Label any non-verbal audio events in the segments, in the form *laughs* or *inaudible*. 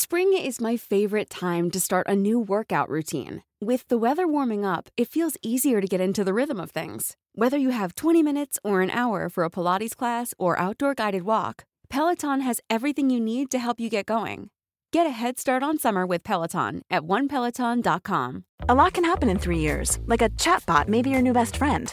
Spring is my favorite time to start a new workout routine. With the weather warming up, it feels easier to get into the rhythm of things. Whether you have 20 minutes or an hour for a Pilates class or outdoor guided walk, Peloton has everything you need to help you get going. Get a head start on summer with Peloton at onepeloton.com. A lot can happen in three years, like a chatbot may be your new best friend.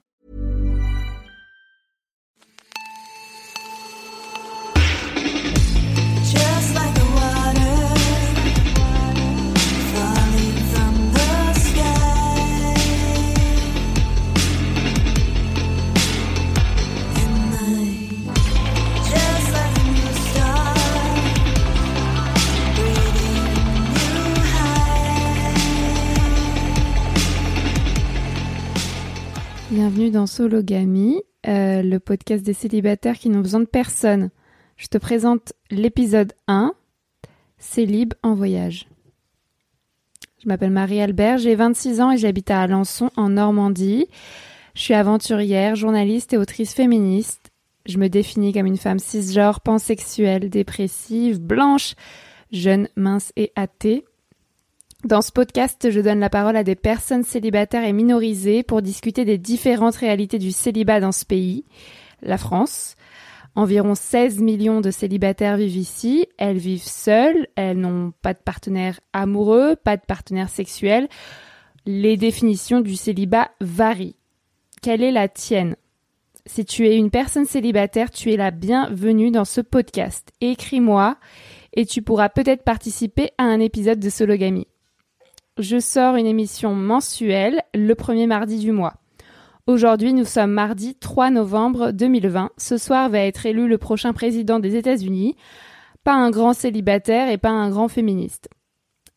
Bienvenue dans Sologamy, euh, le podcast des célibataires qui n'ont besoin de personne. Je te présente l'épisode 1, Célib en voyage. Je m'appelle Marie-Albert, j'ai 26 ans et j'habite à Alençon en Normandie. Je suis aventurière, journaliste et autrice féministe. Je me définis comme une femme cisgenre, pansexuelle, dépressive, blanche, jeune, mince et athée. Dans ce podcast, je donne la parole à des personnes célibataires et minorisées pour discuter des différentes réalités du célibat dans ce pays, la France. Environ 16 millions de célibataires vivent ici. Elles vivent seules, elles n'ont pas de partenaire amoureux, pas de partenaire sexuel. Les définitions du célibat varient. Quelle est la tienne? Si tu es une personne célibataire, tu es la bienvenue dans ce podcast. Écris-moi et tu pourras peut-être participer à un épisode de Sologamy. Je sors une émission mensuelle le premier mardi du mois. Aujourd'hui, nous sommes mardi 3 novembre 2020. Ce soir va être élu le prochain président des États-Unis. Pas un grand célibataire et pas un grand féministe.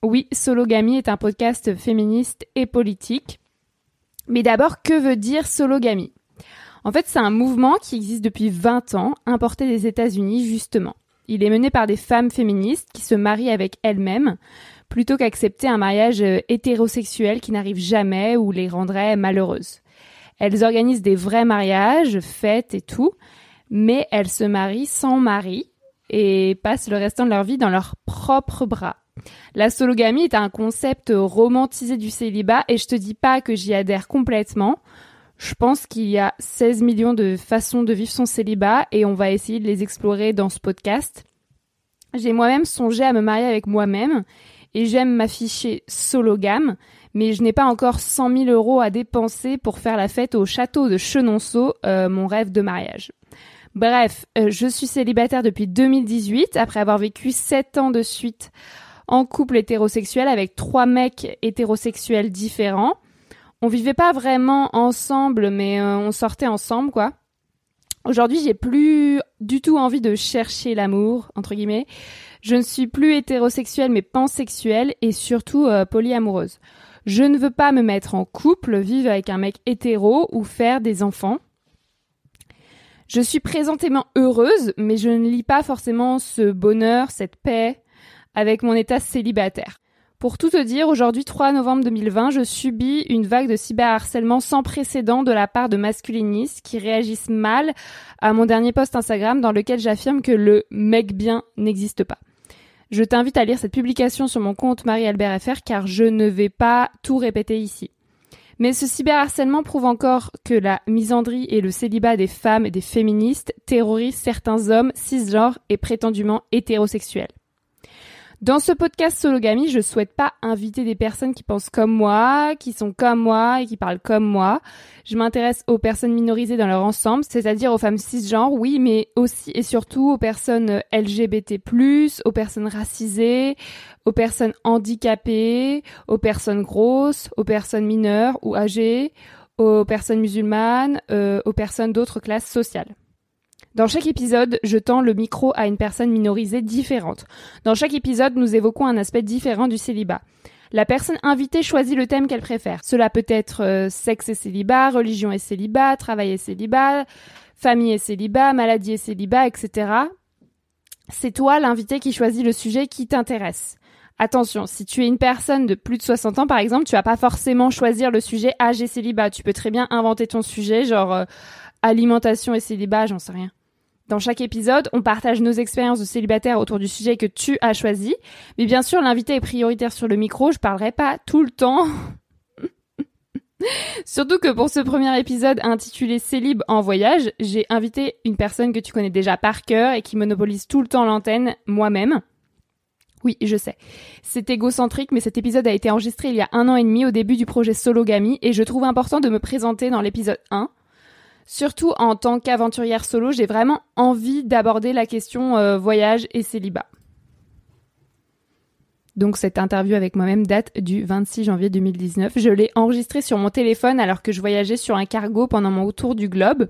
Oui, Sologamy est un podcast féministe et politique. Mais d'abord, que veut dire Sologamy? En fait, c'est un mouvement qui existe depuis 20 ans, importé des États-Unis justement. Il est mené par des femmes féministes qui se marient avec elles-mêmes plutôt qu'accepter un mariage euh, hétérosexuel qui n'arrive jamais ou les rendrait malheureuses. Elles organisent des vrais mariages, fêtes et tout, mais elles se marient sans mari et passent le restant de leur vie dans leurs propres bras. La sologamie est un concept romantisé du célibat et je te dis pas que j'y adhère complètement. Je pense qu'il y a 16 millions de façons de vivre son célibat et on va essayer de les explorer dans ce podcast. J'ai moi-même songé à me marier avec moi-même et j'aime m'afficher sologame, mais je n'ai pas encore 100 000 euros à dépenser pour faire la fête au château de Chenonceau, euh, mon rêve de mariage. Bref, euh, je suis célibataire depuis 2018, après avoir vécu 7 ans de suite en couple hétérosexuel avec trois mecs hétérosexuels différents. On vivait pas vraiment ensemble, mais euh, on sortait ensemble, quoi. Aujourd'hui, j'ai plus du tout envie de chercher l'amour, entre guillemets. Je ne suis plus hétérosexuelle mais pansexuelle et surtout euh, polyamoureuse. Je ne veux pas me mettre en couple, vivre avec un mec hétéro ou faire des enfants. Je suis présentément heureuse, mais je ne lis pas forcément ce bonheur, cette paix avec mon état célibataire. Pour tout te dire, aujourd'hui 3 novembre 2020, je subis une vague de cyberharcèlement sans précédent de la part de masculinistes qui réagissent mal à mon dernier post Instagram dans lequel j'affirme que le mec bien n'existe pas. Je t'invite à lire cette publication sur mon compte Marie-Albert FR car je ne vais pas tout répéter ici. Mais ce cyberharcèlement prouve encore que la misandrie et le célibat des femmes et des féministes terrorisent certains hommes cisgenres et prétendument hétérosexuels. Dans ce podcast Sologamy, je souhaite pas inviter des personnes qui pensent comme moi, qui sont comme moi et qui parlent comme moi. Je m'intéresse aux personnes minorisées dans leur ensemble, c'est-à-dire aux femmes cisgenres, oui, mais aussi et surtout aux personnes LGBT+, aux personnes racisées, aux personnes handicapées, aux personnes grosses, aux personnes mineures ou âgées, aux personnes musulmanes, euh, aux personnes d'autres classes sociales. Dans chaque épisode, je tends le micro à une personne minorisée différente. Dans chaque épisode, nous évoquons un aspect différent du célibat. La personne invitée choisit le thème qu'elle préfère. Cela peut être euh, sexe et célibat, religion et célibat, travail et célibat, famille et célibat, maladie et célibat, etc. C'est toi l'invité qui choisit le sujet qui t'intéresse. Attention, si tu es une personne de plus de 60 ans par exemple, tu vas pas forcément choisir le sujet âge et célibat. Tu peux très bien inventer ton sujet, genre euh, alimentation et célibat, j'en sais rien. Dans chaque épisode, on partage nos expériences de célibataire autour du sujet que tu as choisi. Mais bien sûr, l'invité est prioritaire sur le micro. Je parlerai pas tout le temps. *laughs* Surtout que pour ce premier épisode intitulé Célib en voyage, j'ai invité une personne que tu connais déjà par cœur et qui monopolise tout le temps l'antenne, moi-même. Oui, je sais. C'est égocentrique, mais cet épisode a été enregistré il y a un an et demi au début du projet Sologamy et je trouve important de me présenter dans l'épisode 1 Surtout en tant qu'aventurière solo, j'ai vraiment envie d'aborder la question euh, voyage et célibat. Donc cette interview avec moi-même date du 26 janvier 2019. Je l'ai enregistrée sur mon téléphone alors que je voyageais sur un cargo pendant mon tour du globe.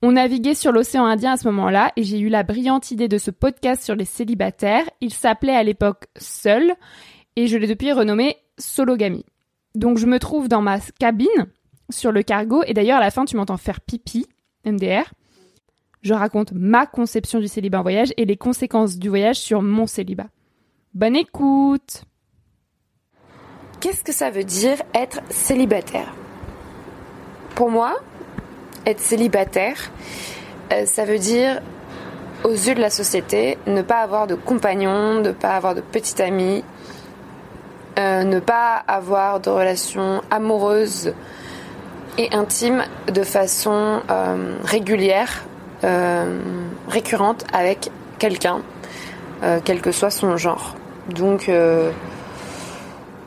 On naviguait sur l'océan Indien à ce moment-là et j'ai eu la brillante idée de ce podcast sur les célibataires. Il s'appelait à l'époque Seul et je l'ai depuis renommé Sologamy. Donc je me trouve dans ma cabine sur le cargo. Et d'ailleurs, à la fin, tu m'entends faire pipi, MDR. Je raconte ma conception du célibat en voyage et les conséquences du voyage sur mon célibat. Bonne écoute Qu'est-ce que ça veut dire être célibataire? Pour moi, être célibataire, euh, ça veut dire, aux yeux de la société, ne pas avoir de compagnon, ne pas avoir de petit ami, euh, ne pas avoir de relations amoureuses et intime de façon euh, régulière, euh, récurrente avec quelqu'un, euh, quel que soit son genre. Donc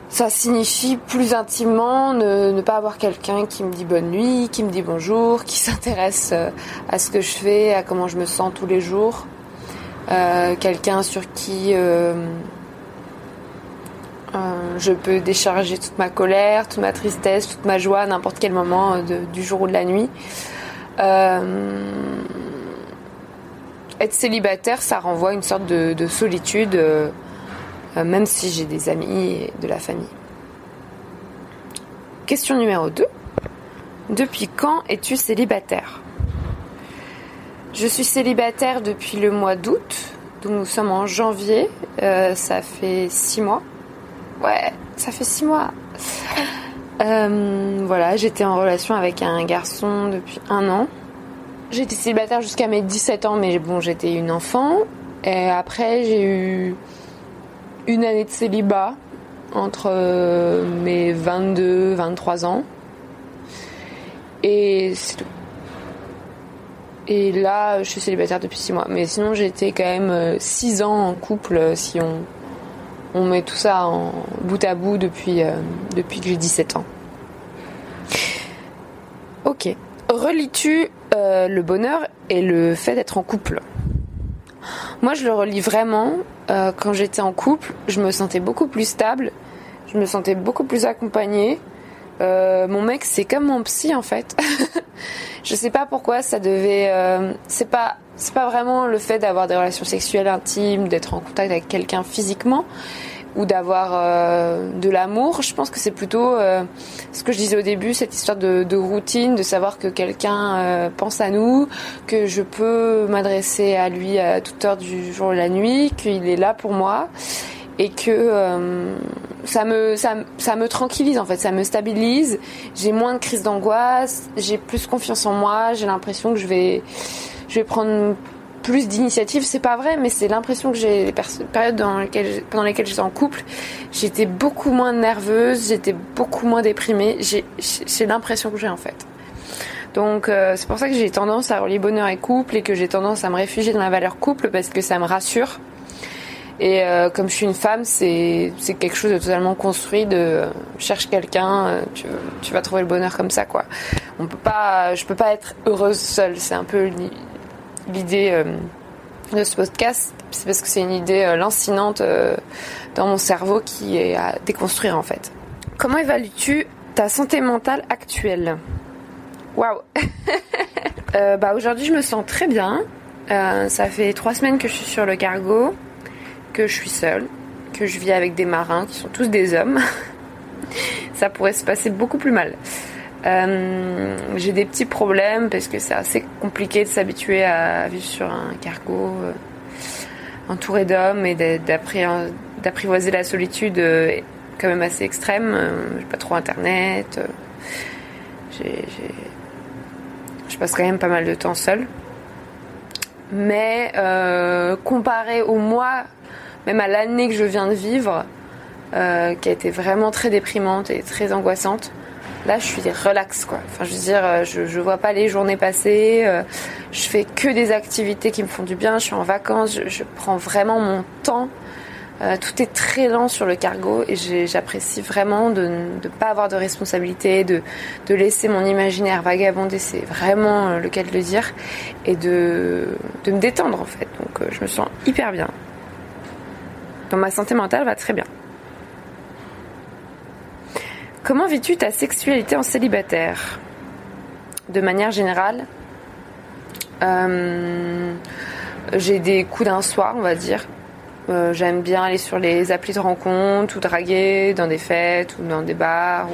ça signifie plus intimement ne, ne pas avoir quelqu'un qui me dit bonne nuit, qui me dit bonjour, qui s'intéresse à ce que je fais, à comment je me sens tous les jours. quelqu'un sur qui euh, je peux décharger toute ma colère, toute ma tristesse, toute ma joie à n'importe quel moment euh, du jour ou de la nuit. Euh, être célibataire, ça renvoie une sorte de, de solitude, même si j'ai des amis et de la famille. Question numéro 2. Depuis quand es-tu célibataire? Je suis célibataire depuis le mois d'août, donc nous sommes en janvier, ça fait six mois. Ouais, ça fait six mois. Euh, voilà, j'étais en relation avec un garçon depuis un an. J'étais célibataire jusqu'à mes 17 ans, mais bon, j'étais une enfant. Et après, j'ai eu une année de célibat entre euh, mes 22, 23 ans. Et c'est tout. Et là, je suis célibataire depuis 6 mois. Mais sinon, été quand même 6 ans en couple, euh, si on, on met tout ça en bout à bout depuis, euh, que j'ai 17 ans. Ok. Relis-tu euh, le bonheur et le fait d'être en couple? Moi, je le relis vraiment. euh, quand j'étais en couple, je me sentais beaucoup plus stable, je me sentais beaucoup plus accompagnée. Mon mec, c'est comme mon psy en fait. *laughs* je sais pas pourquoi ça devait. c'est pas, c'est pas vraiment le fait d'avoir des relations sexuelles intimes, d'être en contact avec quelqu'un physiquement ou d'avoir euh, de l'amour. Je pense que c'est plutôt euh, ce que je disais au début, cette histoire de, de routine, de savoir que quelqu'un euh, pense à nous, que je peux m'adresser à lui à toute heure du jour et de la nuit, qu'il est là pour moi et que euh, ça me ça, ça me tranquillise en fait, ça me stabilise. J'ai moins de crises d'angoisse, j'ai plus confiance en moi, j'ai l'impression que je vais je vais prendre plus d'initiative, c'est pas vrai, mais c'est l'impression que j'ai les périodes pendant lesquelles j'étais en couple, j'étais beaucoup moins nerveuse, j'étais beaucoup moins déprimée. C'est l'impression que j'ai en fait. Donc euh, c'est pour ça que j'ai tendance à relier bonheur et couple et que j'ai tendance à me réfugier dans la valeur couple parce que ça me rassure. Et euh, comme je suis une femme, c'est quelque chose de totalement construit. De euh, cherche quelqu'un, euh, tu, tu vas trouver le bonheur comme ça, quoi. On peut pas, je peux pas être heureuse seule. C'est un peu l'idée euh, de ce podcast. C'est parce que c'est une idée euh, lancinante euh, dans mon cerveau qui est à déconstruire en fait. Comment évalues-tu ta santé mentale actuelle? Waouh *laughs* Bah aujourd'hui, je me sens très bien. Euh, ça fait trois semaines que je suis sur le cargo que je suis seule, que je vis avec des marins qui sont tous des hommes, *laughs* ça pourrait se passer beaucoup plus mal. Euh, j'ai des petits problèmes parce que c'est assez compliqué de s'habituer à vivre sur un cargo euh, entouré d'hommes et d'a- d'appri- d'apprivoiser la solitude euh, quand même assez extrême. J'ai pas trop internet. Je passe quand même pas mal de temps seule. Mais comparé au mois même à l'année que je viens de vivre, qui a été vraiment très déprimante et très angoissante, là je suis relax quoi. Enfin je veux dire, euh, je, je vois pas les journées passer, euh, je fais que des activités qui me font du bien, je suis en vacances, je, je prends vraiment mon temps. Euh, tout est très lent sur le cargo et j'apprécie vraiment de ne pas avoir de responsabilité, de, de laisser mon imaginaire vagabonder, c'est vraiment euh, le cas de le dire, et de, de me détendre en fait. Donc euh, je me sens hyper bien. Donc ma santé mentale va très bien. Comment vis-tu ta sexualité en célibataire? De manière générale, euh, j'ai des coups d'un soir, on va dire. Euh, J'aime bien aller sur les applis de rencontre ou draguer dans des fêtes ou dans des bars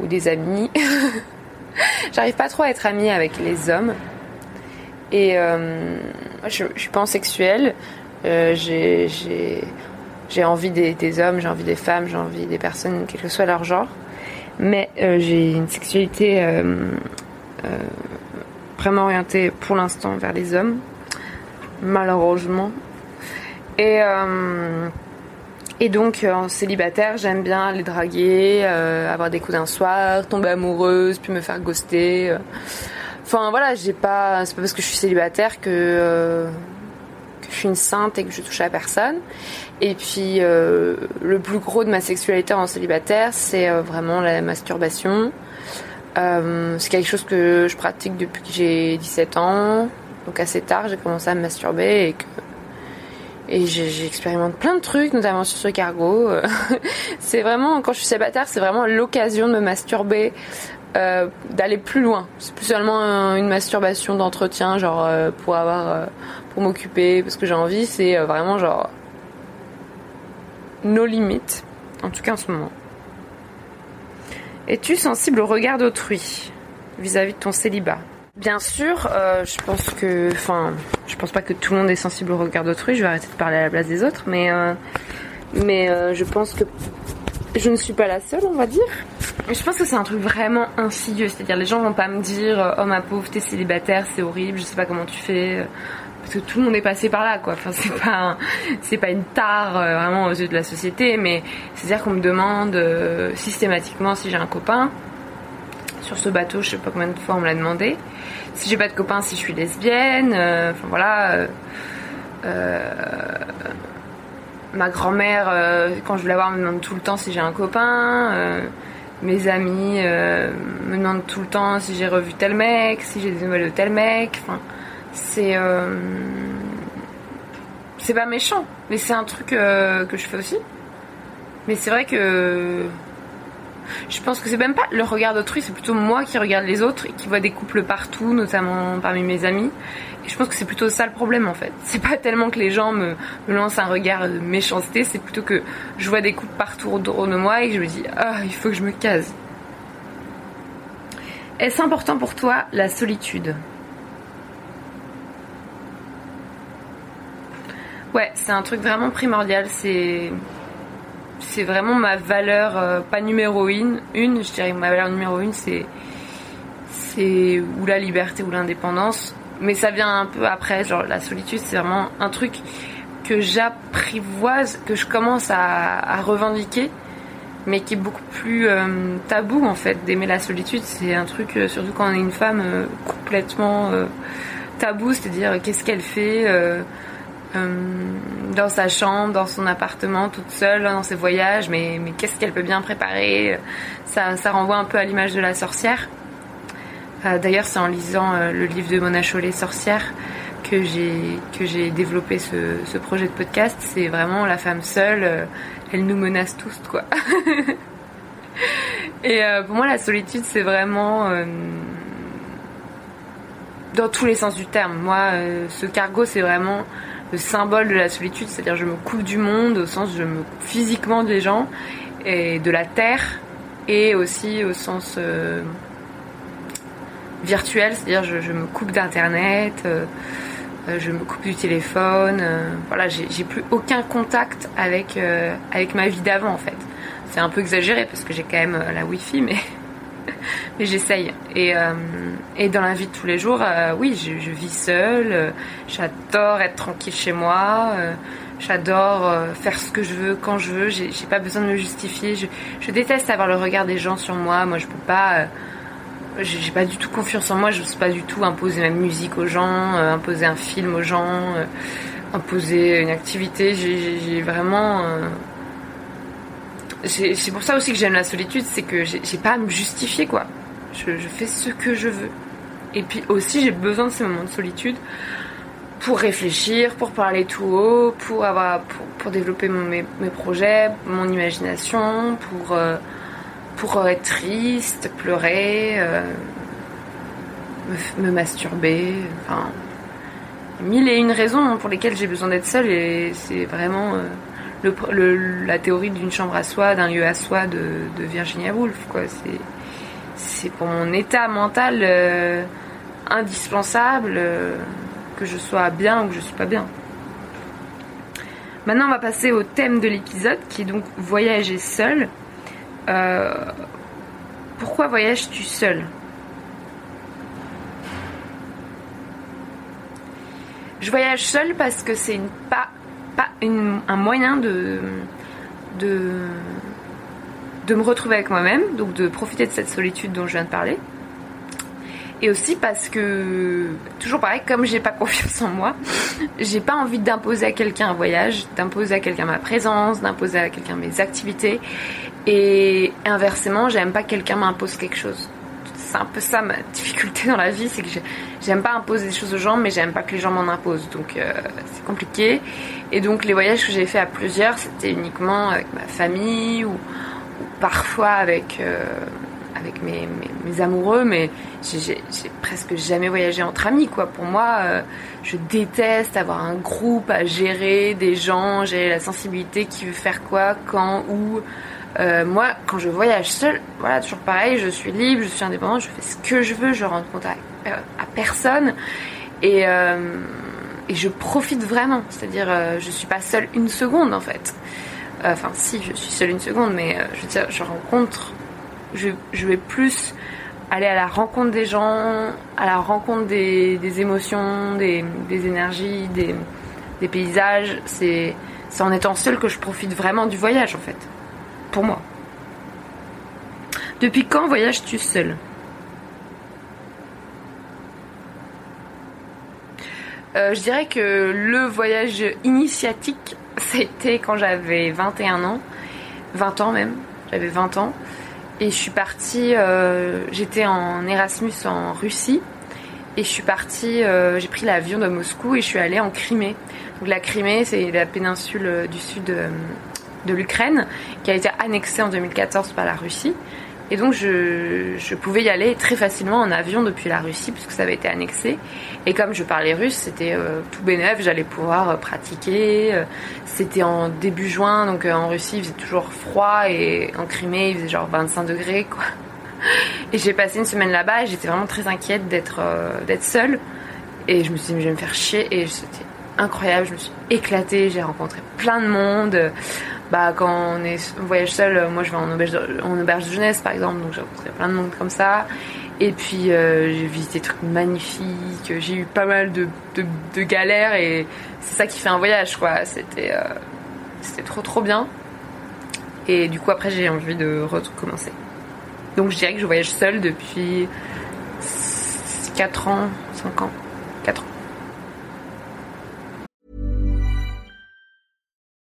ou, des amis. *laughs* J'arrive pas trop à être amie avec les hommes. Et euh, je, je suis pansexuelle. Euh, j'ai j'ai- envie des, hommes, j'ai envie des femmes, j'ai envie des personnes, quel que soit leur genre. Mais euh, j'ai une sexualité euh, euh, vraiment orientée pour l'instant vers les hommes, malheureusement. Et, et donc en célibataire, j'aime bien les draguer, avoir des coups d'un soir, tomber amoureuse, puis me faire ghoster. Enfin voilà, j'ai pas, c'est pas parce que je suis célibataire que, que je suis une sainte et que je touche à personne. Et puis euh, le plus gros de ma sexualité en célibataire, c'est euh, vraiment la masturbation. Euh, c'est quelque chose que je pratique depuis que j'ai 17 ans. Donc assez tard, j'ai commencé à me masturber et que et j'expérimente plein de trucs, notamment sur ce cargo. *laughs* C'est vraiment, quand je suis célibataire, c'est vraiment l'occasion de me masturber, euh, d'aller plus loin. C'est plus seulement une masturbation d'entretien, genre euh, pour avoir, pour m'occuper, parce que j'ai envie. C'est vraiment genre nos limites, en tout cas en ce moment. Es-tu sensible au regard d'autrui vis-à-vis de ton célibat? Bien sûr, euh, je pense que, enfin, je pense pas que tout le monde est sensible au regard d'autrui. Je vais arrêter de parler à la place des autres, mais euh, mais euh, je pense que je ne suis pas la seule, on va dire. Je pense que c'est un truc vraiment insidieux, c'est-à-dire les gens vont pas me dire oh ma pauvre t'es célibataire, c'est horrible, je sais pas comment tu fais. Parce que tout le monde est passé par là, quoi. Enfin, c'est pas, c'est pas une tare euh, vraiment aux yeux de la société, mais c'est-à-dire qu'on me demande euh, systématiquement si j'ai un copain. Sur ce bateau, je sais pas combien de fois on me l'a demandé. Si j'ai pas de copain, si je suis lesbienne. euh, Enfin voilà. ma grand-mère, quand je veux la voir, me demande tout le temps si j'ai un copain. mes amis me demandent tout le temps si j'ai revu tel mec, si j'ai des nouvelles de tel mec. C'est euh, c'est pas méchant, mais c'est un truc euh, que je fais aussi. Mais c'est vrai que je pense que c'est même pas le regard d'autrui, c'est plutôt moi qui regarde les autres et qui vois des couples partout, notamment parmi mes amis. Et je pense que c'est plutôt ça le problème en fait. C'est pas tellement que les gens me, lancent un regard de méchanceté, c'est plutôt que je vois des couples partout autour de moi et que je me dis ah il faut que je me case. Est-ce important pour toi la solitude? Ouais, c'est un truc vraiment primordial. C'est c'est vraiment ma valeur, euh, pas numéro une, une, je dirais que ma valeur numéro une, c'est c'est ou la liberté ou l'indépendance. Mais ça vient un peu après, genre la solitude, c'est vraiment un truc que j'apprivoise, que je commence à, revendiquer, mais qui est beaucoup plus euh, tabou en fait d'aimer la solitude. C'est un truc, euh, surtout quand on est une femme, complètement tabou, c'est-à-dire qu'est-ce qu'elle fait euh, dans sa chambre, dans son appartement, toute seule, dans ses voyages, mais, qu'est-ce qu'elle peut bien préparer? Ça, renvoie un peu à l'image de la sorcière. Euh, D'ailleurs, c'est en lisant euh, le livre de Mona Chollet, Sorcière, que j'ai développé ce, projet de podcast. C'est vraiment la femme seule, elle nous menace tous, quoi. *laughs* Et pour moi, la solitude, c'est vraiment dans tous les sens du terme. Moi, ce cargo, c'est vraiment le symbole de la solitude, c'est-à-dire je me coupe du monde au sens je me coupe physiquement des gens et de la terre et aussi au sens euh, virtuel, c'est-à-dire je, me coupe d'internet, euh, euh, je me coupe du téléphone, voilà, j'ai plus aucun contact avec avec ma vie d'avant en fait. C'est un peu exagéré parce que j'ai quand même la wifi mais *laughs* *laughs* mais j'essaye. Et, euh, et dans la vie de tous les jours, euh, oui, je, vis seule. euh, J'adore être tranquille chez moi. J'adore faire ce que je veux quand je veux. J'ai pas besoin de me justifier. Je, déteste avoir le regard des gens sur moi. Moi, je peux pas. j'ai pas du tout confiance en moi. Je sais pas du tout imposer ma musique aux gens, imposer un film aux gens, imposer une activité. J'ai- vraiment. C'est pour ça aussi que j'aime la solitude, c'est que j'ai pas à me justifier quoi. Je, fais ce que je veux. Et puis aussi j'ai besoin de ces moments de solitude pour réfléchir, pour parler tout haut, pour avoir, pour, développer mes, projets, mon imagination, pour euh, pour euh, être triste, pleurer, euh, me, masturber, enfin mille et une raisons pour lesquelles j'ai besoin d'être seule et c'est vraiment la théorie d'une chambre à soi, d'un lieu à soi de, Virginia Woolf. C'est, pour mon état mental euh, indispensable euh, que je sois bien ou que je suis pas bien. Maintenant, on va passer au thème de l'épisode qui est donc voyager seul. Euh, pourquoi voyages-tu seul? Je voyage seule parce que c'est une, pas, pas un moyen de, de, de me retrouver avec moi-même, donc de profiter de cette solitude dont je viens de parler. Et aussi parce que, toujours pareil, comme j'ai pas *laughs* confiance en moi, j'ai pas envie d'imposer à quelqu'un un voyage, d'imposer à quelqu'un ma présence, d'imposer à quelqu'un mes activités. Et inversement, j'aime pas que quelqu'un m'impose quelque chose. C'est un peu ça ma difficulté dans la vie, c'est que j'ai- j'aime pas imposer des choses aux gens, mais j'aime pas que les gens m'en imposent. Donc euh, c'est compliqué. Et donc les voyages que j'ai fait à plusieurs, c'était uniquement avec ma famille ou, parfois avec euh, avec mes, amoureux, mais j'ai- j'ai j'ai presque jamais voyagé entre amis. Pour moi, euh, je déteste avoir un groupe à gérer, des gens, gérer la sensibilité, qui veut faire quoi, quand, où. Euh, moi, quand je voyage seule, voilà, toujours pareil, je suis libre, je suis indépendante, je fais ce que je veux, je rentre contact à, à personne et, euh, et je profite vraiment. C'est-à-dire, euh, je suis pas seule une seconde en fait. Euh, Enfin, si, je suis seule une seconde, mais euh, je veux dire, je rencontre, je, vais plus aller à la rencontre des gens, à la rencontre des, émotions, des, énergies, des, des paysages. C'est en étant seule que je profite vraiment du voyage en fait pour moi. Depuis quand voyages-tu seul Euh, Je dirais que le voyage initiatique, *laughs* c'était quand j'avais 21 ans, 20 ans même, j'avais 20 ans, et je suis partie, euh, j'étais en Erasmus en Russie, et je suis partie, euh, j'ai pris l'avion de Moscou et je suis allée en Crimée. Donc la Crimée, c'est la péninsule du sud de l'Ukraine, qui a été annexée en 2014 par la Russie. Et donc je, je pouvais y aller très facilement en avion depuis la Russie puisque ça avait été annexé. Et comme je parlais russe, c'était euh, tout bénef, j'allais pouvoir euh, pratiquer. Euh, C'était en début juin, donc en Russie il faisait toujours froid et en Crimée il faisait genre 25 degrés quoi. Et j'ai passé une semaine là-bas et j'étais vraiment très inquiète d'être d'être seule. Et je me suis dit mais je vais me faire chier et c'était incroyable, je me suis éclatée, j'ai rencontré plein de monde. Bah, quand on est voyage seul, euh, moi je vais en auberge, de, en auberge de jeunesse par exemple, donc j'ai rencontré plein de monde comme ça. Et puis euh, j'ai visité des trucs magnifiques, j'ai eu pas mal de, de, galères et c'est ça qui fait un voyage quoi. C'était euh, c'était trop trop bien. Et du coup après j'ai envie de recommencer. Donc je dirais que je voyage seule depuis 4 ans, 5 ans, 4 ans.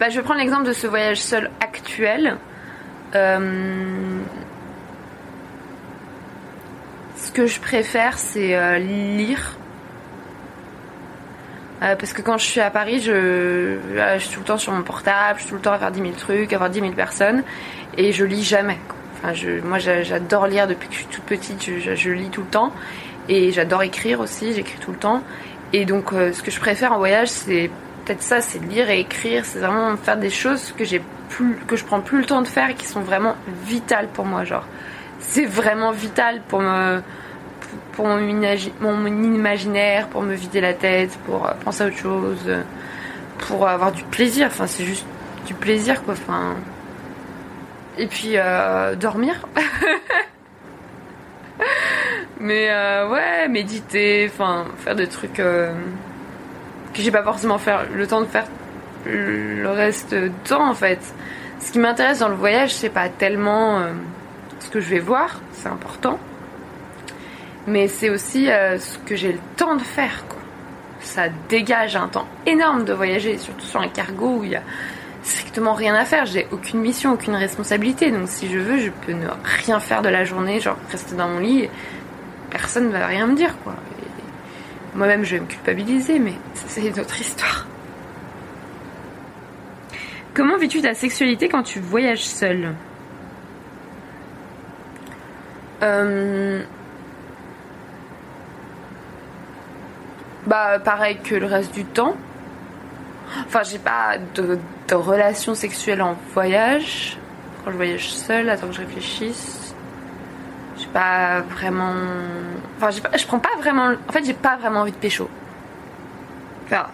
bah, Je vais prendre l'exemple de ce voyage seul actuel. Euh, Ce que je préfère, c'est euh, lire. Euh, parce que quand je suis à Paris, je, suis tout le temps sur mon portable, je suis tout le temps à faire 10 000 trucs, à voir 10 000 personnes, et je lis jamais. moi, j'a- j'adore lire depuis que je suis toute petite, je, lis tout le temps, et j'adore écrire aussi, j'écris tout le temps. Et donc, ce que je préfère en voyage, c'est ça, c'est lire et écrire, c'est vraiment faire des choses que j'ai plus, que je prends plus le temps de faire et qui sont vraiment vitales pour moi, genre. C'est vraiment vital pour me, pour mon, imagi- mon imaginaire, pour me vider la tête, pour euh, penser à autre chose, euh, pour avoir du plaisir. Enfin, c'est juste du plaisir, quoi. Enfin. Et puis, euh, dormir. *laughs* Mais ouais, méditer, enfin, faire des trucs que j'ai pas forcément faire, le temps de faire le reste du temps, en fait. Ce qui m'intéresse dans le voyage, c'est pas tellement euh, ce que je vais voir, c'est important mais c'est aussi euh, ce que j'ai le temps de faire. Quoi. Ça dégage un temps énorme de voyager, surtout sur un cargo où il y a strictement rien à faire. J'ai aucune mission, aucune responsabilité. Donc si je veux, je peux ne rien faire de la journée, genre rester dans mon lit. Et personne ne va rien me dire. quoi. Moi-même, je vais me culpabiliser, mais c'est une autre histoire. Comment vis-tu ta sexualité quand tu voyages seul Euh, Bah, pareil que le reste du temps. Enfin, j'ai pas de, de relation sexuelle en voyage. Quand je voyage seule, attends que je réfléchisse. Pas vraiment. Enfin, je prends pas vraiment. En fait, j'ai pas vraiment envie de pécho. Enfin.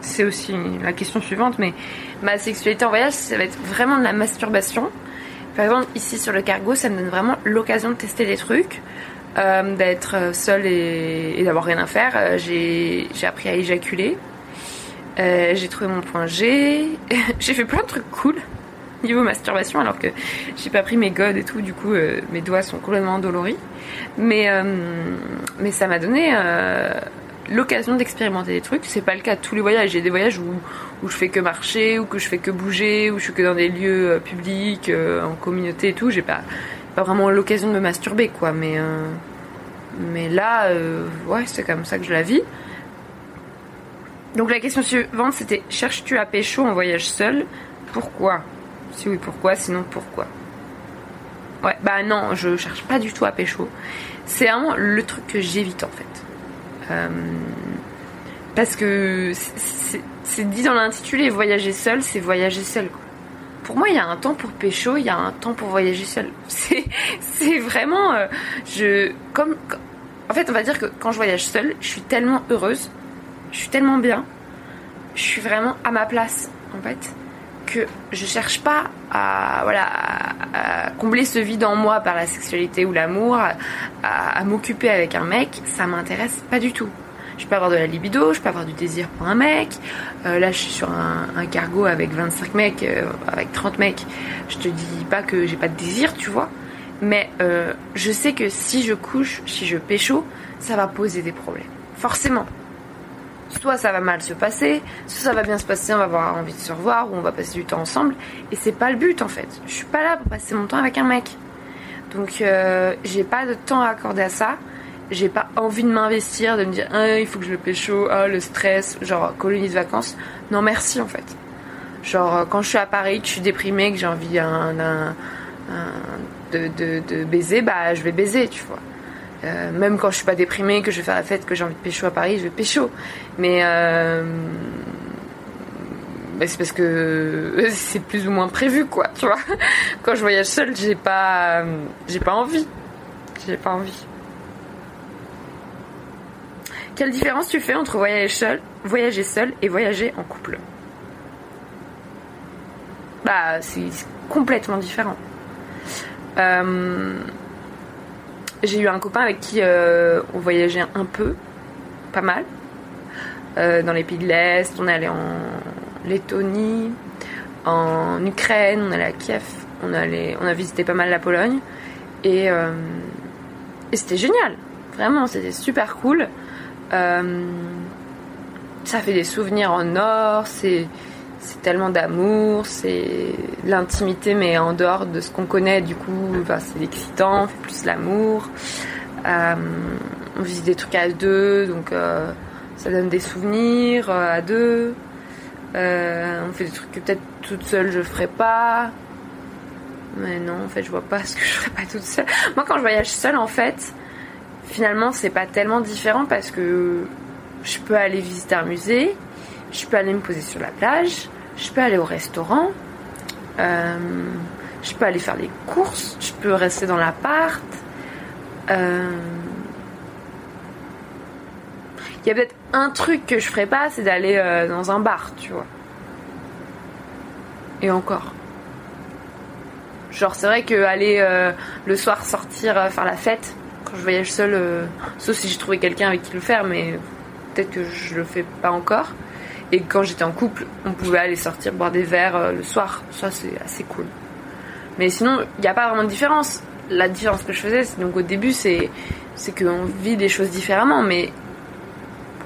C'est aussi la question suivante, mais ma sexualité en voyage, ça va être vraiment de la masturbation. Par exemple, ici sur le cargo, ça me donne vraiment l'occasion de tester des trucs, euh, d'être seule et, d'avoir rien à faire. Euh, J'ai j'ai appris à éjaculer. Euh, j'ai trouvé mon point G. *laughs* j'ai fait plein de trucs cool *laughs* niveau masturbation, alors que j'ai pas pris mes godes et tout. Du coup, euh, mes doigts sont complètement endoloris. Mais, euh, mais ça m'a donné euh, l'occasion d'expérimenter des trucs. C'est pas le cas de tous les voyages. J'ai des voyages où, où je fais que marcher, ou que je fais que bouger, où je suis que dans des lieux publics, en communauté et tout. J'ai pas, pas vraiment l'occasion de me masturber, quoi. Mais, mais là, ouais, c'est comme ça que je la vis. Donc la question suivante c'était cherches-tu à pécho en voyage seul? Pourquoi? Si oui, pourquoi Sinon, pourquoi Ouais, bah non, je cherche pas du tout à pécho. C'est vraiment le truc que j'évite en fait. Euh, parce que c'est- dit dans l'intitulé voyager seul, c'est voyager seul. Pour moi, il y a un temps pour pécho, il y a un temps pour voyager seul. *laughs* C'est vraiment euh, comme en fait, on va dire que quand je voyage seule, je suis tellement heureuse, je suis tellement bien, je suis vraiment à ma place en fait que je cherche pas à voilà combler ce vide en moi par la sexualité ou l'amour, à, m'occuper avec un mec, ça m'intéresse pas du tout. Je peux avoir de la libido, je peux avoir du désir pour un mec. Euh, là, je suis sur un, un cargo avec 25 mecs, euh, avec 30 mecs. Je te dis pas que j'ai pas de désir, tu vois. Mais euh, je sais que si je couche, si je pécho, ça va poser des problèmes. Forcément. Soit ça va mal se passer, soit ça va bien se passer, on va avoir envie de se revoir, ou on va passer du temps ensemble. Et c'est pas le but en fait. Je suis pas là pour passer mon temps avec un mec. Donc euh, j'ai pas de temps à accorder à ça. J'ai pas envie de m'investir, de me dire ah, il faut que je le pécho, ah, le stress, genre colonie de vacances. Non merci en fait. Genre euh, quand je suis à Paris, que je suis déprimée, que j'ai envie de, de baiser, bah je vais baiser, tu vois. Euh, même quand je suis pas déprimée, que je vais faire la fête, que j'ai envie de pécho à Paris, je vais pécho. Mais euh, bah, c'est parce que *laughs* c'est plus ou moins prévu, quoi, tu vois. *laughs* Quand je voyage seule, j'ai pas, j'ai pas envie. J'ai pas envie. Quelle différence tu fais entre voyager seul, voyager seul et voyager en couple? Bah, c'est complètement différent. Euh, j'ai eu un copain avec qui euh, on voyageait un peu, pas mal, euh, dans les pays de l'Est. On est allé en Lettonie, en Ukraine, on est allé à Kiev, on, a visité pas mal la Pologne. Et, euh, c'était génial, vraiment, c'était super cool. Ça fait des souvenirs en or, c'est c'est tellement d'amour, c'est l'intimité, mais en dehors de ce qu'on connaît, du coup, c'est excitant, on fait plus l'amour. Euh, on visite des trucs à deux, donc euh, ça donne des souvenirs euh, à deux. On fait des trucs que peut-être toute seule je ferais pas. Mais non, en fait, je vois pas *laughs* ce que je ferais pas toute seule. Moi, quand je voyage seule, en fait, finalement, c'est pas tellement différent parce que je peux aller visiter un musée, je peux aller me poser sur la plage, je peux aller au restaurant, euh, je peux aller faire les courses, je peux rester dans l'appart. Euh, Il y a peut-être un truc que je ferais pas, c'est d'aller euh, dans un bar, tu vois. Et encore. Genre, c'est vrai que aller le soir sortir faire la fête, quand je voyage seule, sauf si j'ai trouvé quelqu'un avec qui le faire, mais peut-être que je le fais pas encore. Et quand j'étais en couple, on pouvait aller sortir boire des verres euh, le soir. Ça, c'est assez cool. Mais sinon, il n'y a pas vraiment de différence. La différence que je faisais, donc au début, c'est qu'on vit des choses différemment, mais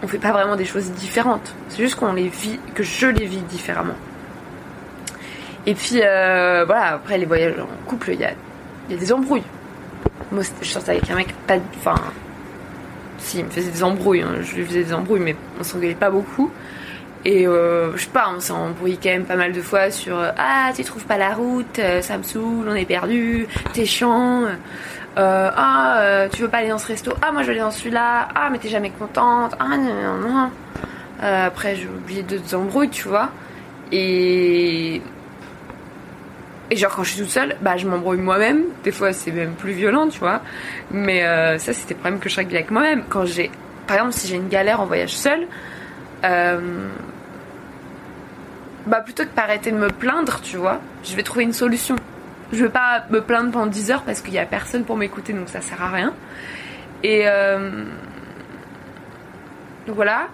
on fait pas vraiment des choses différentes. C'est juste qu'on les vit, que je les vis différemment. Et puis euh, voilà, après les voyages en couple, il y a, des embrouilles. Moi, je sortais avec un mec pas, enfin, si, il me faisait des embrouilles, hein, je lui faisais des embrouilles, mais on s'engueulait pas beaucoup. Et euh, je sais pas, on s'est embrouillé quand même pas mal de fois sur euh, Ah, tu trouves pas la route, euh, ça me saoule, on est perdu, t'es chiant. Ah, tu veux pas aller dans ce resto Ah, moi je veux aller dans celui-là. Ah, mais t'es jamais contente. Ah, non, non, non. Après, j'ai oublié d'autres embrouilles, tu vois. Et. Et genre, quand je suis toute seule, bah, je m'embrouille moi-même. Des fois, c'est même plus violent, tu vois. Mais ça, c'était le problème que je réglais avec moi-même. Quand j'ai. Par exemple, si j'ai une galère en voyage seule, bah plutôt que par arrêter de me plaindre, tu vois, je vais trouver une solution. Je vais pas me plaindre pendant 10 heures parce qu'il y a personne pour m'écouter, donc ça sert à rien. Et euh, voilà.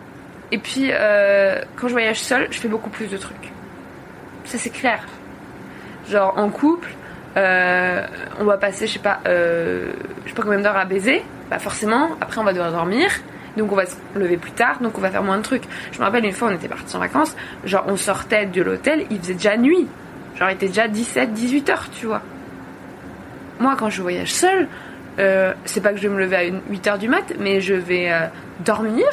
Et puis euh, quand je voyage seule, je fais beaucoup plus de trucs. Ça c'est clair. Genre en couple, euh, on va passer, je sais pas, je sais pas combien d'heures à baiser. Bah forcément, après on va devoir dormir. Donc on va se lever plus tard, donc on va faire moins de trucs. Je me rappelle une fois, on était partis en vacances, genre on sortait de l'hôtel, il faisait déjà nuit. Genre il était déjà 17, 18 heures, tu vois. Moi quand je voyage seule, euh, c'est pas que je vais me lever à 8 heures du mat, mais je vais euh, dormir.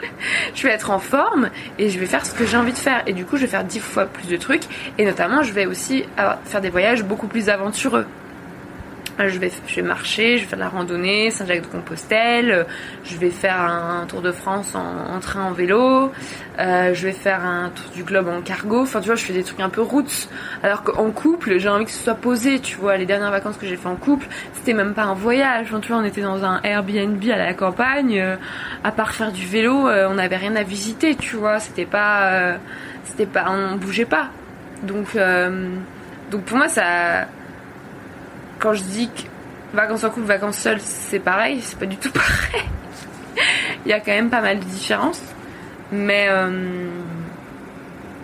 *laughs* je vais être en forme et je vais faire ce que j'ai envie de faire. Et du coup, je vais faire dix fois plus de trucs. Et notamment, je vais aussi avoir- faire des voyages beaucoup plus aventureux. Je vais, je vais marcher, je vais faire de la randonnée, Saint-Jacques-de-Compostelle, je vais faire un, tour de France en, train en vélo, euh, je vais faire un tour du globe en cargo, enfin tu vois, je fais des trucs un peu roots. Alors qu'en couple, j'ai envie que ce soit posé, tu vois, les dernières vacances que j'ai fait en couple, c'était même pas un voyage, enfin tu vois, on était dans un Airbnb à la campagne, euh, à part faire du vélo, euh, on n'avait rien à visiter, tu vois, c'était pas, euh, c'était pas, on bougeait pas. Donc, donc pour moi, ça quand je dis que vacances en couple, vacances seules, c'est pareil, c'est pas du tout *laughs* pareil. Il y a quand même pas mal de différences. Mais, euh,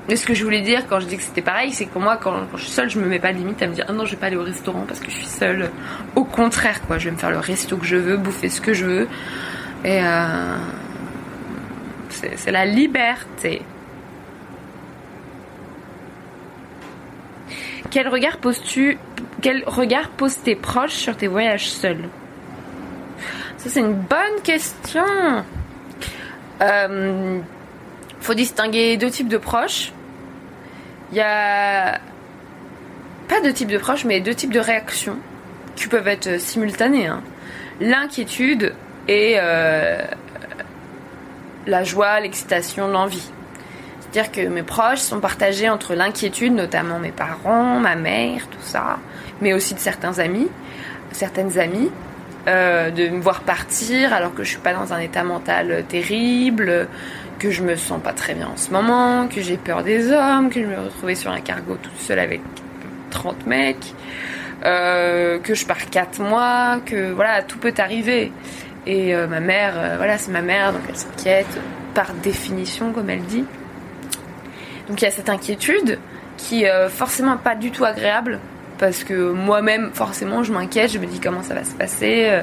mais ce que je voulais dire quand je dis que c'était pareil, c'est que moi, quand, je suis seule, je me mets pas de limite à me dire ah non, je vais pas aller au restaurant parce que je suis seule. Au contraire, quoi, je vais me faire le resto que je veux, bouffer ce que je veux. Et euh, c'est la liberté. Quel regard poses-tu Quel regard posent tes proches sur tes voyages seuls Ça c'est une bonne question. Euh, faut distinguer deux types de proches. Il y a pas deux types de proches, mais deux types de réactions qui peuvent être simultanées. hein. L'inquiétude et euh, la joie, l'excitation, l'envie. C'est-à-dire que mes proches sont partagés entre l'inquiétude, notamment mes parents, ma mère, tout ça, mais aussi de certains amis, certaines amies, euh, de me voir partir alors que je suis pas dans un état mental terrible, que je me sens pas très bien en ce moment, que j'ai peur des hommes, que je me retrouvais sur un cargo toute seule avec 30 mecs, euh, que je pars 4 mois, que voilà, tout peut arriver. Et euh, ma mère, euh, voilà, c'est ma mère, donc elle s'inquiète par définition, comme elle dit. Donc il y a cette inquiétude qui est forcément pas du tout agréable parce que moi-même forcément je m'inquiète, je me dis comment ça va se passer. Euh,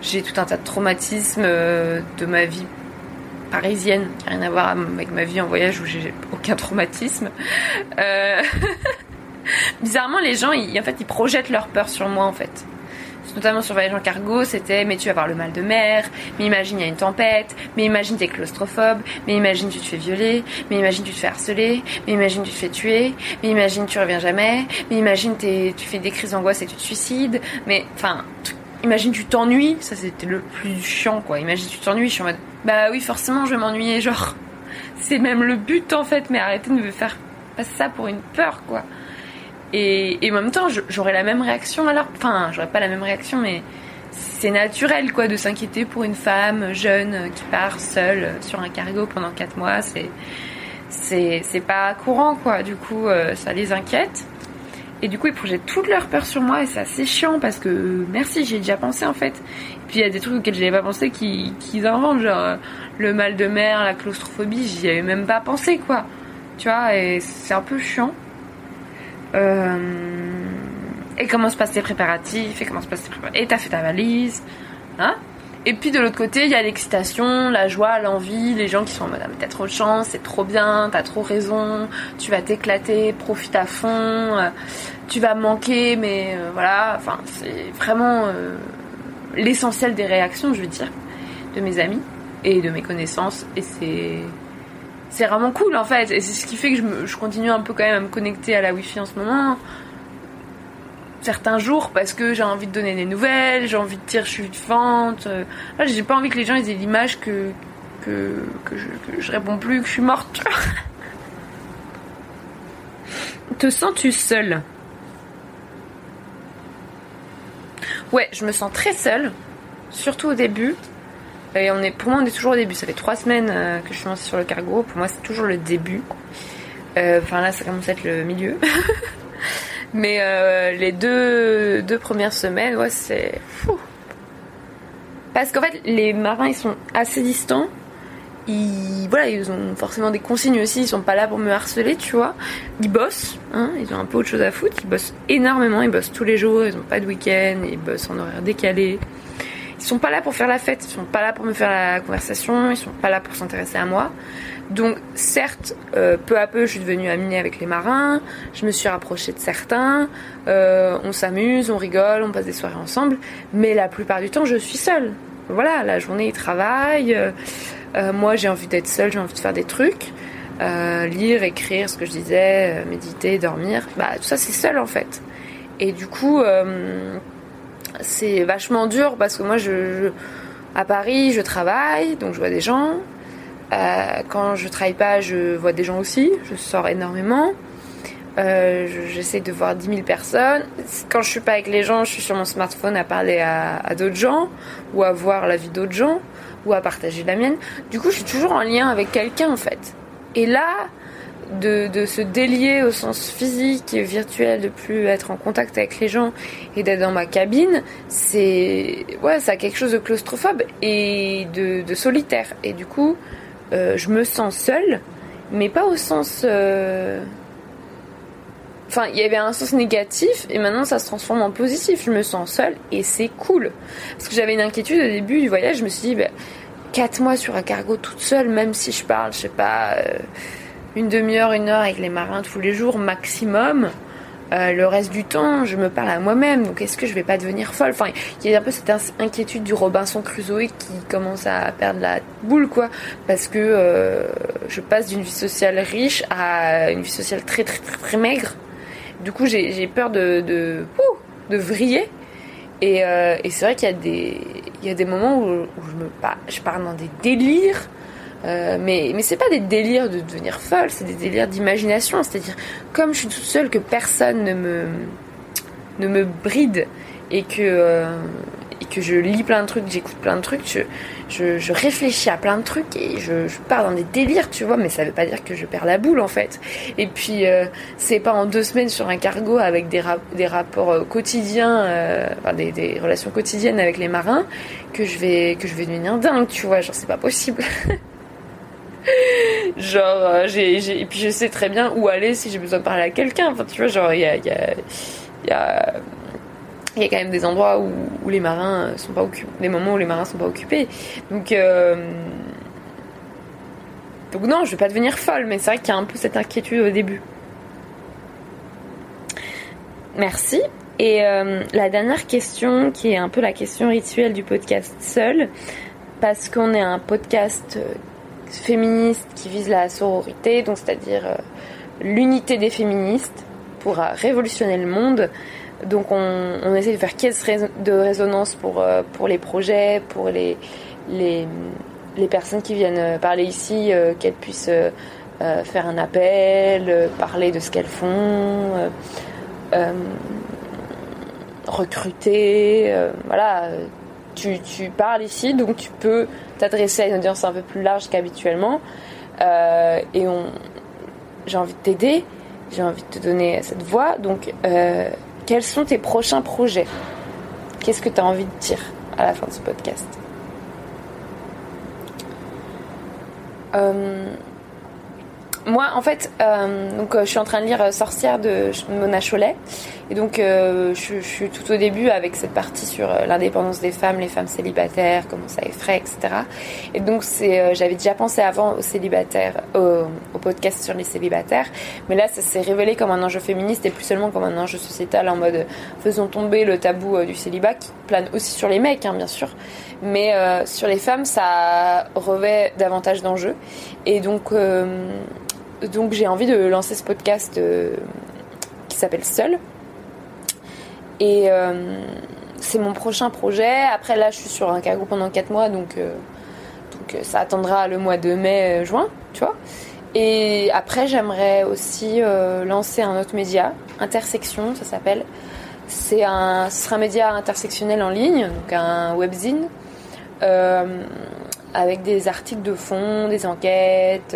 J'ai tout un tas de traumatismes euh, de ma vie parisienne qui n'a rien à voir avec ma vie en voyage où j'ai aucun traumatisme. Euh, *laughs* Bizarrement les gens ils, en fait ils projettent leur peur sur moi en fait notamment sur Voyage en cargo, c'était mais tu vas avoir le mal de mer, mais imagine il y a une tempête, mais imagine t'es claustrophobe, mais imagine tu te fais violer, mais imagine tu te fais harceler, mais imagine tu te fais tuer, mais imagine tu reviens jamais, mais imagine tu fais des crises d'angoisse et tu te suicides, mais enfin, imagine tu t'ennuies, ça c'était le plus chiant quoi, imagine tu t'ennuies, je suis en mode bah oui forcément je vais m'ennuyer, genre c'est même le but en fait, mais arrêtez de me faire passer ça pour une peur quoi. Et, en même temps, j'aurais la même réaction alors. Enfin, j'aurais pas la même réaction, mais c'est naturel quoi de s'inquiéter pour une femme jeune qui part seule sur un cargo pendant 4 mois. C'est c'est pas courant quoi. Du coup, euh, ça les inquiète. Et du coup, ils projettent toute leur peur sur moi et c'est assez chiant parce que euh, merci, j'y ai déjà pensé en fait. Et puis il y a des trucs auxquels j'avais pas pensé qui qu'ils inventent, genre euh, le mal de mer, la claustrophobie, j'y avais même pas pensé quoi. Tu vois, et c'est un peu chiant. Euh, et comment se passent tes préparatifs Et comment se t'as fait ta valise hein? Et puis de l'autre côté, il y a l'excitation, la joie, l'envie, les gens qui sont en mode ah, t'as trop de chance, c'est trop bien, t'as trop raison, tu vas t'éclater, profite à fond, euh, tu vas manquer, mais euh, voilà, enfin c'est vraiment l'essentiel des réactions, je veux dire, de mes amis et de mes connaissances, et c'est c'est vraiment cool en fait. Et c'est ce qui fait que je, continue un peu quand même à me connecter à la wifi en ce moment. Certains jours parce que j'ai envie de donner des nouvelles j'ai envie de dire je suis vivante euh, j'ai pas envie que les gens aient l'image que je, que je réponds plus que je suis morte. *laughs* Te sens-tu seule? Ouais je me sens très seule surtout au début et on est, pour moi, on est toujours au début. Ça fait trois semaines euh, que je suis lancée sur le cargo. Pour moi, c'est toujours le début. Euh, Enfin, là, ça commence à être le milieu. *laughs* Mais euh, les deux, deux premières semaines, ouais, c'est fou. Parce qu'en fait, les marins, ils sont assez distants. Ils, voilà, ils ont forcément des consignes aussi. Ils sont pas là pour me harceler, tu vois. Ils bossent, hein, ils ont un peu autre chose à foutre. Ils bossent énormément. Ils bossent tous les jours. Ils ont pas de week-end. Ils bossent en horaire décalé. Ils sont pas là pour faire la fête, ils sont pas là pour me faire la conversation, ils sont pas là pour s'intéresser à moi. Donc certes, euh, peu à peu, je suis devenue amie avec les marins, je me suis rapprochée de certains, euh, on s'amuse, on rigole, on passe des soirées ensemble, mais la plupart du temps, je suis seule. Voilà, la journée, ils travaillent, euh, moi, j'ai envie d'être seule, j'ai envie de faire des trucs. Lire, écrire, ce que je disais, méditer, dormir. Bah, tout ça, c'est seul en fait. Et du coup, c'est vachement dur parce que moi, je, à Paris, je travaille, donc je vois des gens. Euh, quand je travaille pas, je vois des gens aussi. Je sors énormément. Euh, je- J'essaie de voir 10 000 personnes. Quand je suis pas avec les gens, je suis sur mon smartphone à parler à, à d'autres gens ou à voir la vie d'autres gens ou à partager la mienne. Du coup, je suis toujours en lien avec quelqu'un en fait. Et là, de, de se délier au sens physique et virtuel, de plus être en contact avec les gens et d'être dans ma cabine, c'est ouais, ça a quelque chose de claustrophobe et de, de solitaire. Et du coup, euh, je me sens seule, mais pas au sens. euh, Enfin, il y avait un sens négatif et maintenant ça se transforme en positif. Je me sens seule et c'est cool. Parce que j'avais une inquiétude au début du voyage. Je me suis dit, bah, 4 mois sur un cargo toute seule, même si je parle, je sais pas, euh, une demi-heure, une heure avec les marins tous les jours maximum. euh, le reste du temps, je me parle à moi-même. Donc, est-ce que je vais pas devenir folle? Enfin, il y a un peu cette inquiétude du Robinson Crusoe qui commence à perdre la boule, quoi. Parce que euh, je passe d'une vie sociale riche à une vie sociale très, très, très, très maigre. Du coup, j'ai peur de, de, de vriller. Et, euh, et c'est vrai qu'il y a des, il y a des moments où, je me pa- je dans des délires. Euh, mais mais c'est pas des délires de devenir folle, c'est des délires d'imagination. C'est-à-dire, comme je suis toute seule, que personne ne me, ne me bride et que, euh, et que je lis plein de trucs, j'écoute plein de trucs, je, je, réfléchis à plein de trucs et je, je pars dans des délires, tu vois, mais ça veut pas dire que je perds la boule en fait. Et puis, euh, c'est pas en deux semaines sur un cargo avec des, rap- des rapports euh, quotidiens, enfin des, des relations quotidiennes avec les marins que je vais, que je vais devenir dingue, tu vois, genre c'est pas possible. *laughs* genre, euh, et puis je sais très bien où aller si j'ai besoin de parler à quelqu'un, enfin tu vois, genre il y a. y a- y a quand même des endroits où, où les marins sont pas occupés, des moments où les marins sont pas occupés. Donc, euh, donc non, je vais pas devenir folle, mais c'est vrai qu'il y a un peu cette inquiétude au début. Merci. Et euh, la dernière question, qui est un peu la question rituelle du podcast seul, parce qu'on est un podcast euh, féministe qui vise la sororité, donc c'est-à-dire euh, l'unité des féministes pour euh, révolutionner le monde. Donc on, essaie de faire caisse de résonance pour, euh, pour les projets, pour les, les, les personnes qui viennent parler ici, qu'elles puissent faire un appel, parler de ce qu'elles font, recruter, voilà. Tu, tu parles ici, donc tu peux t'adresser à une audience un peu plus large qu'habituellement. Euh, et on, j'ai envie de t'aider, j'ai envie de te donner cette voix. Donc, euh, quels sont tes prochains projets? Qu'est-ce que tu as envie de dire à la fin de ce podcast? Euh, moi, en fait, donc, je suis en train de lire Sorcière de Mona Chollet. Et donc, euh, je, suis tout au début avec cette partie sur euh, l'indépendance des femmes, les femmes célibataires, comment ça effraie, etc. Et donc, c'est, euh, j'avais déjà pensé avant aux célibataires, au, podcast sur les célibataires. Mais là, ça s'est révélé comme un enjeu féministe et plus seulement comme un enjeu sociétal en mode faisons tomber le tabou du célibat qui plane aussi sur les mecs, hein, bien sûr. Mais sur les femmes, ça revêt davantage d'enjeux. Et donc, donc j'ai envie de lancer ce podcast qui s'appelle Seul. Et euh, c'est mon prochain projet. Après, là, je suis sur un cargo pendant 4 mois, donc, euh, euh, ça attendra le mois de mai, juin, tu vois. Et après, j'aimerais aussi lancer un autre média, Intersection, ça s'appelle. Ce sera un média intersectionnel en ligne, donc un webzine, avec des articles de fond, des enquêtes,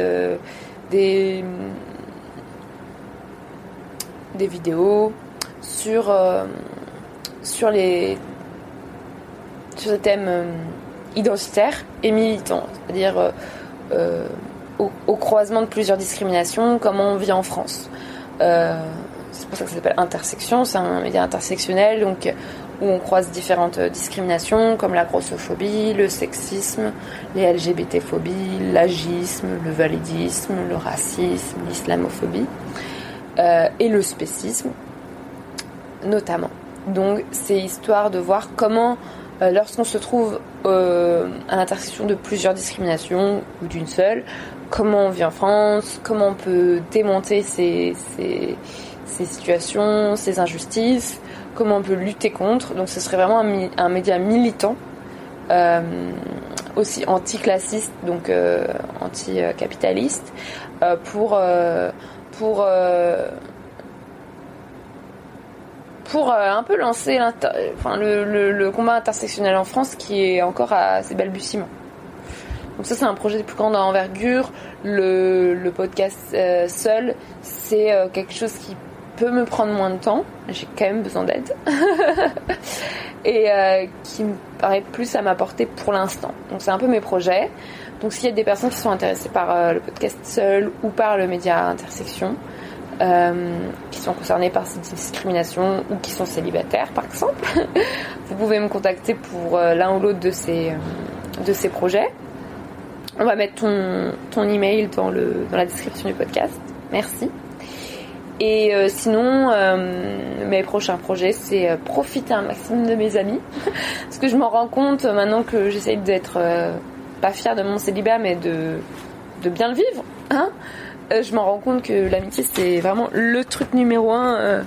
des vidéos sur, euh, sur les sur des thèmes euh, identitaires et militants, c'est-à-dire euh, au, croisement de plusieurs discriminations, comment on vit en France. C'est pour ça que ça s'appelle Intersection, c'est un média intersectionnel donc, où on croise différentes discriminations comme la grossophobie, le sexisme, les LGBT-phobies, l'agisme, le validisme, le racisme, l'islamophobie et le spécisme notamment. Donc c'est histoire de voir comment Euh, Lorsqu'on se trouve euh, à l'intersection de plusieurs discriminations ou d'une seule, comment on vit en France, comment on peut démonter ces, situations, ces injustices, comment on peut lutter contre. Donc ce serait vraiment un, média militant, euh, aussi anticlassiste, donc euh, anticapitaliste, pour, pour, pour euh, un peu lancer le, combat intersectionnel en France qui est encore à ses balbutiements. Donc ça c'est un projet de plus grande envergure. Le, podcast euh, seul, c'est euh, quelque chose qui peut me prendre moins de temps. J'ai quand même besoin d'aide. *laughs* Et qui me paraît plus à m'apporter pour l'instant. Donc c'est un peu mes projets. Donc s'il y a des personnes qui sont intéressées par le podcast seul ou par le média intersection, euh, qui sont concernées par ces discriminations ou qui sont célibataires par exemple, *laughs* vous pouvez me contacter pour euh, l'un ou l'autre de ces, euh, de ces projets. On va mettre ton, ton email dans, le, dans la description du podcast. Merci. Et sinon, mes prochains projets, c'est profiter un maximum de mes amis. *laughs* Parce que je m'en rends compte maintenant que j'essaye d'être pas fière de mon célibat, mais de, de bien le vivre. Hein Euh, je m'en rends compte que l'amitié, c'est vraiment le truc numéro un euh,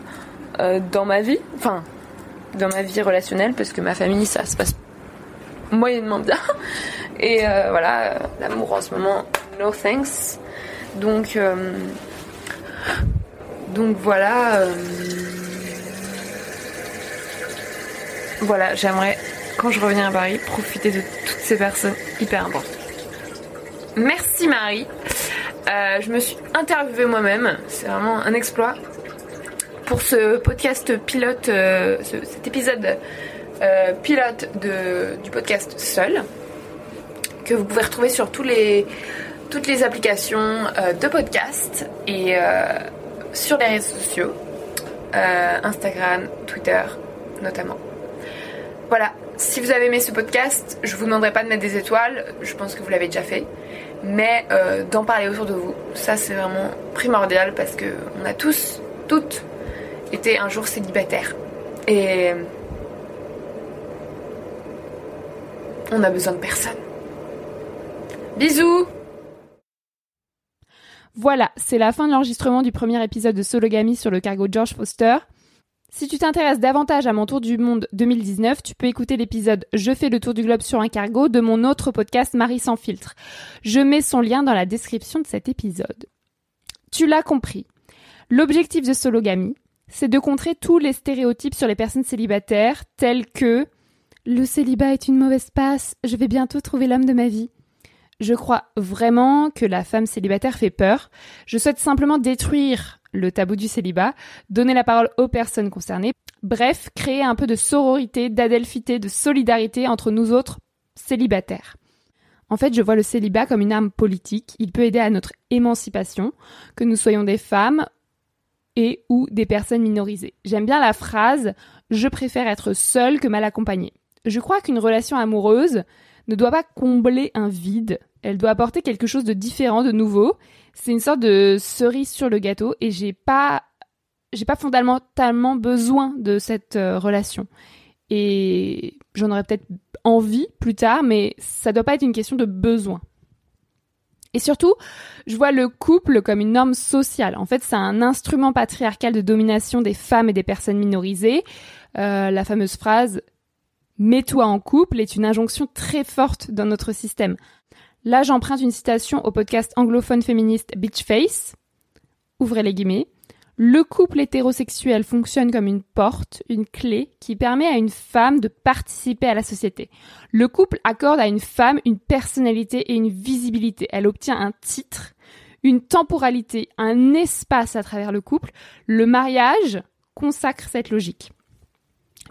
euh, dans ma vie. Enfin, dans ma vie relationnelle, parce que ma famille, ça se passe moyennement bien. *laughs* Et voilà, l'amour en ce moment, no thanks. Donc, donc voilà. voilà, j'aimerais, quand je reviens à Paris, profiter de toutes ces personnes hyper importantes. Merci Marie. Euh, je me suis interviewée moi-même. C'est vraiment un exploit. Pour ce podcast pilote, euh, ce- cet épisode euh, pilote de, du podcast Seul, que vous pouvez retrouver sur tous les, toutes les applications de podcast et sur les réseaux sociaux, Instagram, Twitter notamment. Voilà, si vous avez aimé ce podcast, je vous demanderai pas de mettre des étoiles, je pense que vous l'avez déjà fait, mais euh, d'en parler autour de vous, ça c'est vraiment primordial parce que on a tous, toutes, été un jour célibataires et on a besoin de personne. Bisous Voilà, c'est la fin de l'enregistrement du premier épisode de Sologamy sur le cargo George Foster. Si tu t'intéresses davantage à mon tour du monde 2019, tu peux écouter l'épisode Je fais le tour du globe sur un cargo de mon autre podcast Marie sans filtre. Je mets son lien dans la description de cet épisode. Tu l'as compris. L'objectif de Sologamy, c'est de contrer tous les stéréotypes sur les personnes célibataires tels que le célibat est une mauvaise passe, je vais bientôt trouver l'homme de ma vie. Je crois vraiment que la femme célibataire fait peur. Je souhaite simplement détruire le tabou du célibat, donner la parole aux personnes concernées, bref, créer un peu de sororité, d'adelphité, de solidarité entre nous autres célibataires. En fait, je vois le célibat comme une arme politique. Il peut aider à notre émancipation, que nous soyons des femmes et ou des personnes minorisées. J'aime bien la phrase je préfère être seule que mal accompagnée. Je crois qu'une relation amoureuse ne doit pas combler un vide, elle doit apporter quelque chose de différent, de nouveau. C'est une sorte de cerise sur le gâteau et j'ai pas j'ai pas fondamentalement besoin de cette euh, relation. Et j'en aurais peut-être envie plus tard, mais ça doit pas être une question de besoin. Et surtout, je vois le couple comme une norme sociale. En fait, c'est un instrument patriarcal de domination des femmes et des personnes minorisées. Euh, la fameuse phrase Mets-toi en couple est une injonction très forte dans notre système. Là, j'emprunte une citation au podcast anglophone féministe Beach Face. Ouvrez les guillemets. Le couple hétérosexuel fonctionne comme une porte, une clé qui permet à une femme de participer à la société. Le couple accorde à une femme une personnalité et une visibilité. Elle obtient un titre, une temporalité, un espace à travers le couple. Le mariage consacre cette logique.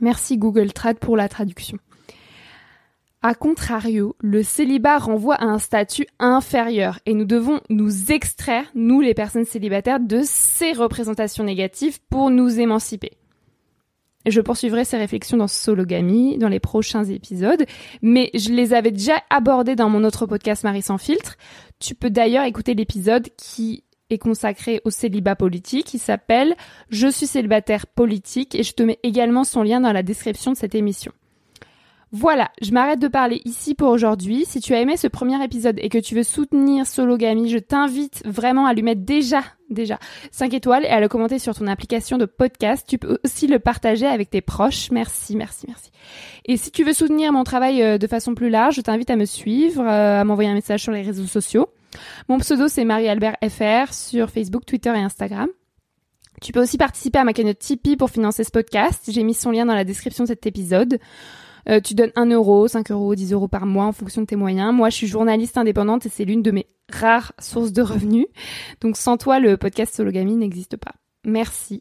Merci Google Trad pour la traduction. A contrario, le célibat renvoie à un statut inférieur et nous devons nous extraire, nous les personnes célibataires, de ces représentations négatives pour nous émanciper. Je poursuivrai ces réflexions dans Sologamy dans les prochains épisodes, mais je les avais déjà abordées dans mon autre podcast Marie sans filtre. Tu peux d'ailleurs écouter l'épisode qui est consacré au célibat politique, qui s'appelle Je suis célibataire politique et je te mets également son lien dans la description de cette émission. Voilà, je m'arrête de parler ici pour aujourd'hui. Si tu as aimé ce premier épisode et que tu veux soutenir Sologamy, je t'invite vraiment à lui mettre déjà, déjà 5 étoiles et à le commenter sur ton application de podcast. Tu peux aussi le partager avec tes proches. Merci, merci, merci. Et si tu veux soutenir mon travail euh, de façon plus large, je t'invite à me suivre, euh, à m'envoyer un message sur les réseaux sociaux. Mon pseudo c'est Marie-Albert FR sur Facebook, Twitter et Instagram. Tu peux aussi participer à ma cagnotte Tipeee pour financer ce podcast. J'ai mis son lien dans la description de cet épisode. Euh, tu donnes 1 euro, 5 euros, 10 euros par mois en fonction de tes moyens. Moi, je suis journaliste indépendante et c'est l'une de mes rares sources de revenus. Donc sans toi, le podcast Sologamy n'existe pas. Merci.